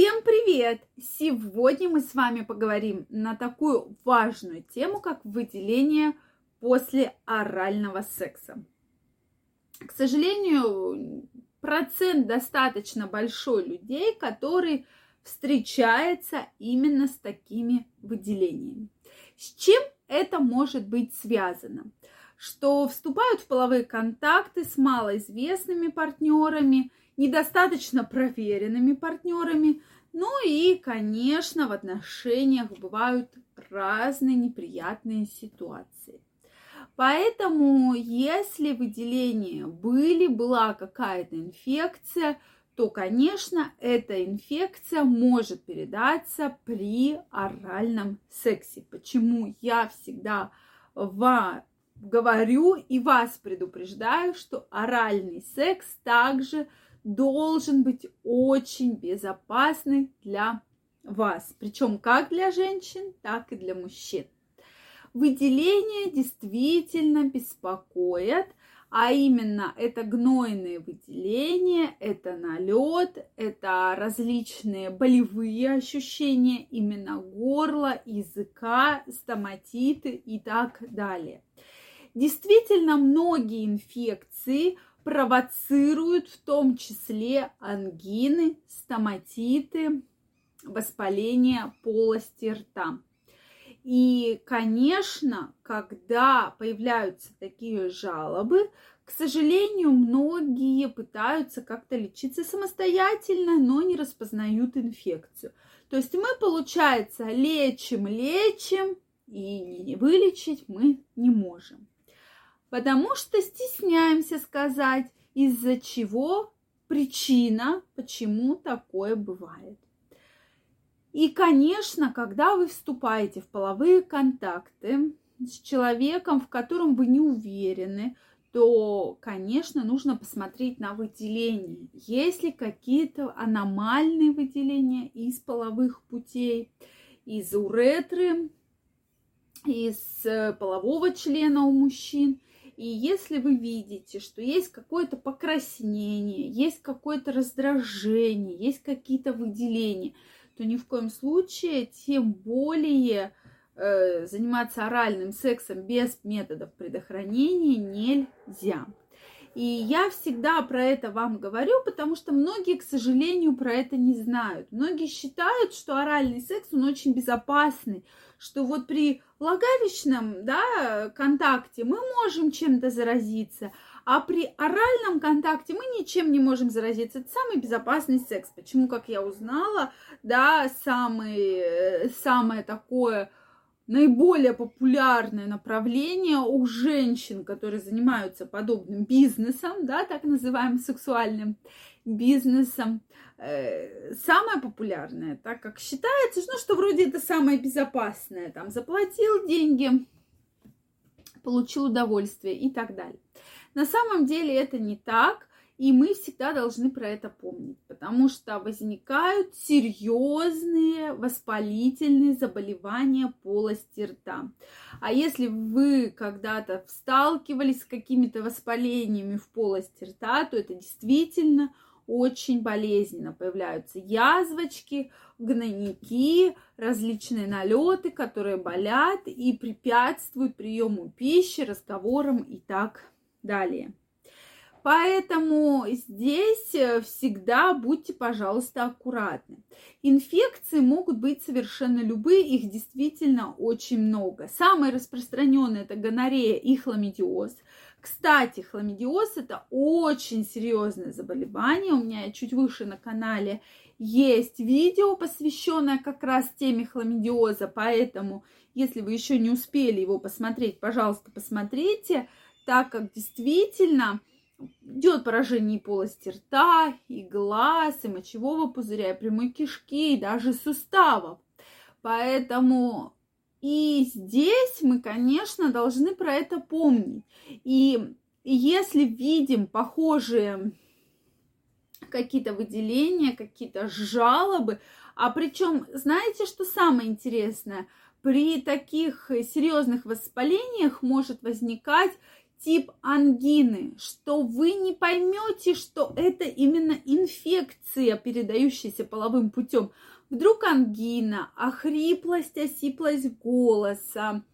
Всем привет! Сегодня мы с вами поговорим на такую важную тему, как выделение после орального секса. К сожалению, процент достаточно большой людей, который встречается именно с такими выделениями. С чем это может быть связано? Что вступают в половые контакты с малоизвестными партнерами – недостаточно проверенными партнерами. Ну и, конечно, в отношениях бывают разные неприятные ситуации. Поэтому, если выделения были, была какая-то инфекция, то, конечно, эта инфекция может передаться при оральном сексе. Почему я всегда вам говорю и вас предупреждаю, что оральный секс также должен быть очень безопасный для вас. Причем как для женщин, так и для мужчин. Выделения действительно беспокоят, а именно это гнойные выделения, это налет, это различные болевые ощущения именно горла, языка, стоматиты и так далее. Действительно, многие инфекции – провоцируют в том числе ангины, стоматиты, воспаление полости рта. И, конечно, когда появляются такие жалобы, к сожалению, многие пытаются как-то лечиться самостоятельно, но не распознают инфекцию. То есть мы, получается, лечим, лечим, и вылечить мы не можем потому что стесняемся сказать, из-за чего причина, почему такое бывает. И, конечно, когда вы вступаете в половые контакты с человеком, в котором вы не уверены, то, конечно, нужно посмотреть на выделение. Есть ли какие-то аномальные выделения из половых путей, из уретры, из полового члена у мужчин – и если вы видите, что есть какое-то покраснение, есть какое-то раздражение, есть какие-то выделения, то ни в коем случае, тем более э, заниматься оральным сексом без методов предохранения нельзя. И я всегда про это вам говорю, потому что многие, к сожалению, про это не знают. Многие считают, что оральный секс, он очень безопасный, что вот при влагалищном да, контакте мы можем чем-то заразиться, а при оральном контакте мы ничем не можем заразиться. Это самый безопасный секс. Почему, как я узнала, да, самый, э, самое такое наиболее популярное направление у женщин, которые занимаются подобным бизнесом, да, так называемым сексуальным бизнесом, э, самое популярное, так как считается, ну, что вроде это самое безопасное, там, заплатил деньги, получил удовольствие и так далее. На самом деле это не так, и мы всегда должны про это помнить, потому что возникают серьезные воспалительные заболевания полости рта. А если вы когда-то сталкивались с какими-то воспалениями в полости рта, то это действительно очень болезненно. Появляются язвочки, гнойники, различные налеты, которые болят и препятствуют приему пищи, разговорам и так далее. Поэтому здесь э, всегда будьте, пожалуйста, аккуратны. Инфекции могут быть совершенно любые, их действительно очень много. Самые распространенные это гонорея и хламидиоз. Кстати, хламидиоз это очень серьезное заболевание. У меня чуть выше на канале есть видео, посвященное как раз теме хламидиоза, поэтому, если вы еще не успели его посмотреть, пожалуйста, посмотрите, так как действительно идет поражение и полости рта, и глаз, и мочевого пузыря, и прямой кишки, и даже суставов. Поэтому и здесь мы, конечно, должны про это помнить. И если видим похожие какие-то выделения, какие-то жалобы, а причем, знаете, что самое интересное? При таких серьезных воспалениях может возникать тип ангины, что вы не поймете, что это именно инфекция, передающаяся половым путем. Вдруг ангина, охриплость, осиплость голоса,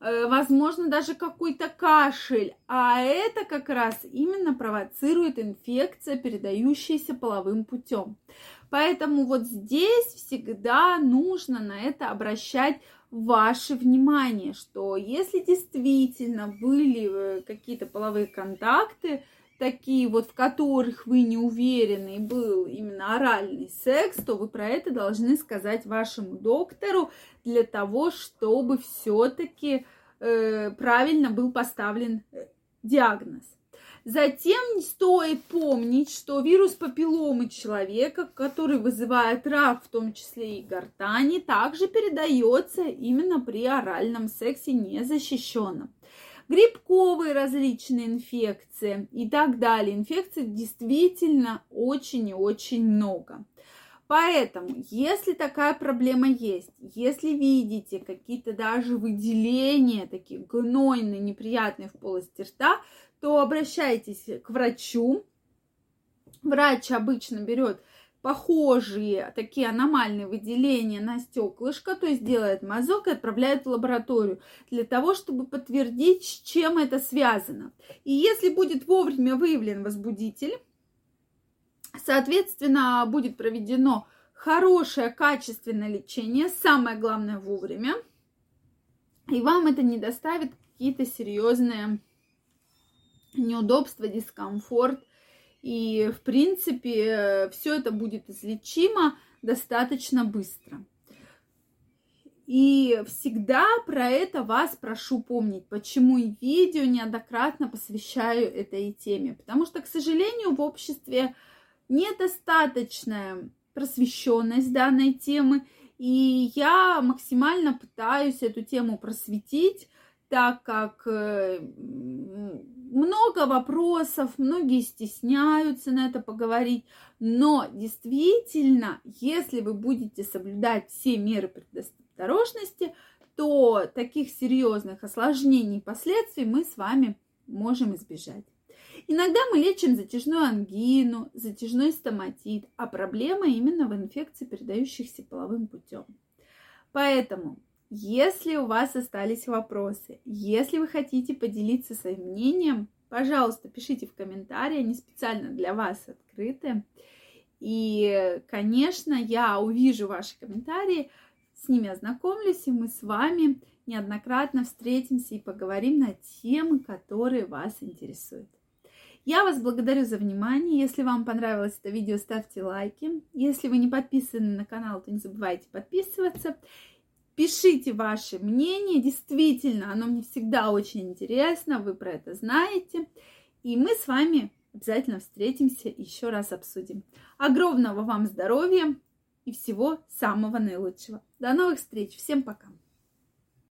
э, возможно, даже какой-то кашель. А это как раз именно провоцирует инфекция, передающаяся половым путем. Поэтому вот здесь всегда нужно на это обращать ваше внимание, что если действительно были э, какие-то половые контакты, такие вот, в которых вы не уверены, был именно оральный секс, то вы про это должны сказать вашему доктору для того, чтобы все-таки э, правильно был поставлен э, диагноз. Затем стоит помнить, что вирус папилломы человека, который вызывает рак, в том числе и гортани, также передается именно при оральном сексе незащищенном. Грибковые различные инфекции и так далее. Инфекций действительно очень и очень много. Поэтому, если такая проблема есть, если видите какие-то даже выделения, такие гнойные, неприятные в полости рта, то обращайтесь к врачу. Врач обычно берет похожие такие аномальные выделения на стеклышко, то есть делает мазок и отправляет в лабораторию для того, чтобы подтвердить, с чем это связано. И если будет вовремя выявлен возбудитель, соответственно, будет проведено хорошее, качественное лечение, самое главное вовремя, и вам это не доставит какие-то серьезные неудобства, дискомфорт. И, в принципе, все это будет излечимо достаточно быстро. И всегда про это вас прошу помнить, почему и видео неоднократно посвящаю этой теме. Потому что, к сожалению, в обществе недостаточная просвещенность данной темы, и я максимально пытаюсь эту тему просветить, так как э, много вопросов, многие стесняются на это поговорить, но действительно, если вы будете соблюдать все меры предосторожности, то таких серьезных осложнений и последствий мы с вами можем избежать. Иногда мы лечим затяжную ангину, затяжной стоматит, а проблема именно в инфекции, передающихся половым путем. Поэтому если у вас остались вопросы, если вы хотите поделиться своим мнением, пожалуйста, пишите в комментарии, они специально для вас открыты. И, конечно, я увижу ваши комментарии, с ними ознакомлюсь, и мы с вами неоднократно встретимся и поговорим на темы, которые вас интересуют. Я вас благодарю за внимание. Если вам понравилось это видео, ставьте лайки. Если вы не подписаны на канал, то не забывайте подписываться. Пишите ваше мнение, действительно, оно мне всегда очень интересно, вы про это знаете. И мы с вами обязательно встретимся и еще раз обсудим. Огромного вам здоровья и всего самого наилучшего. До новых встреч, всем пока!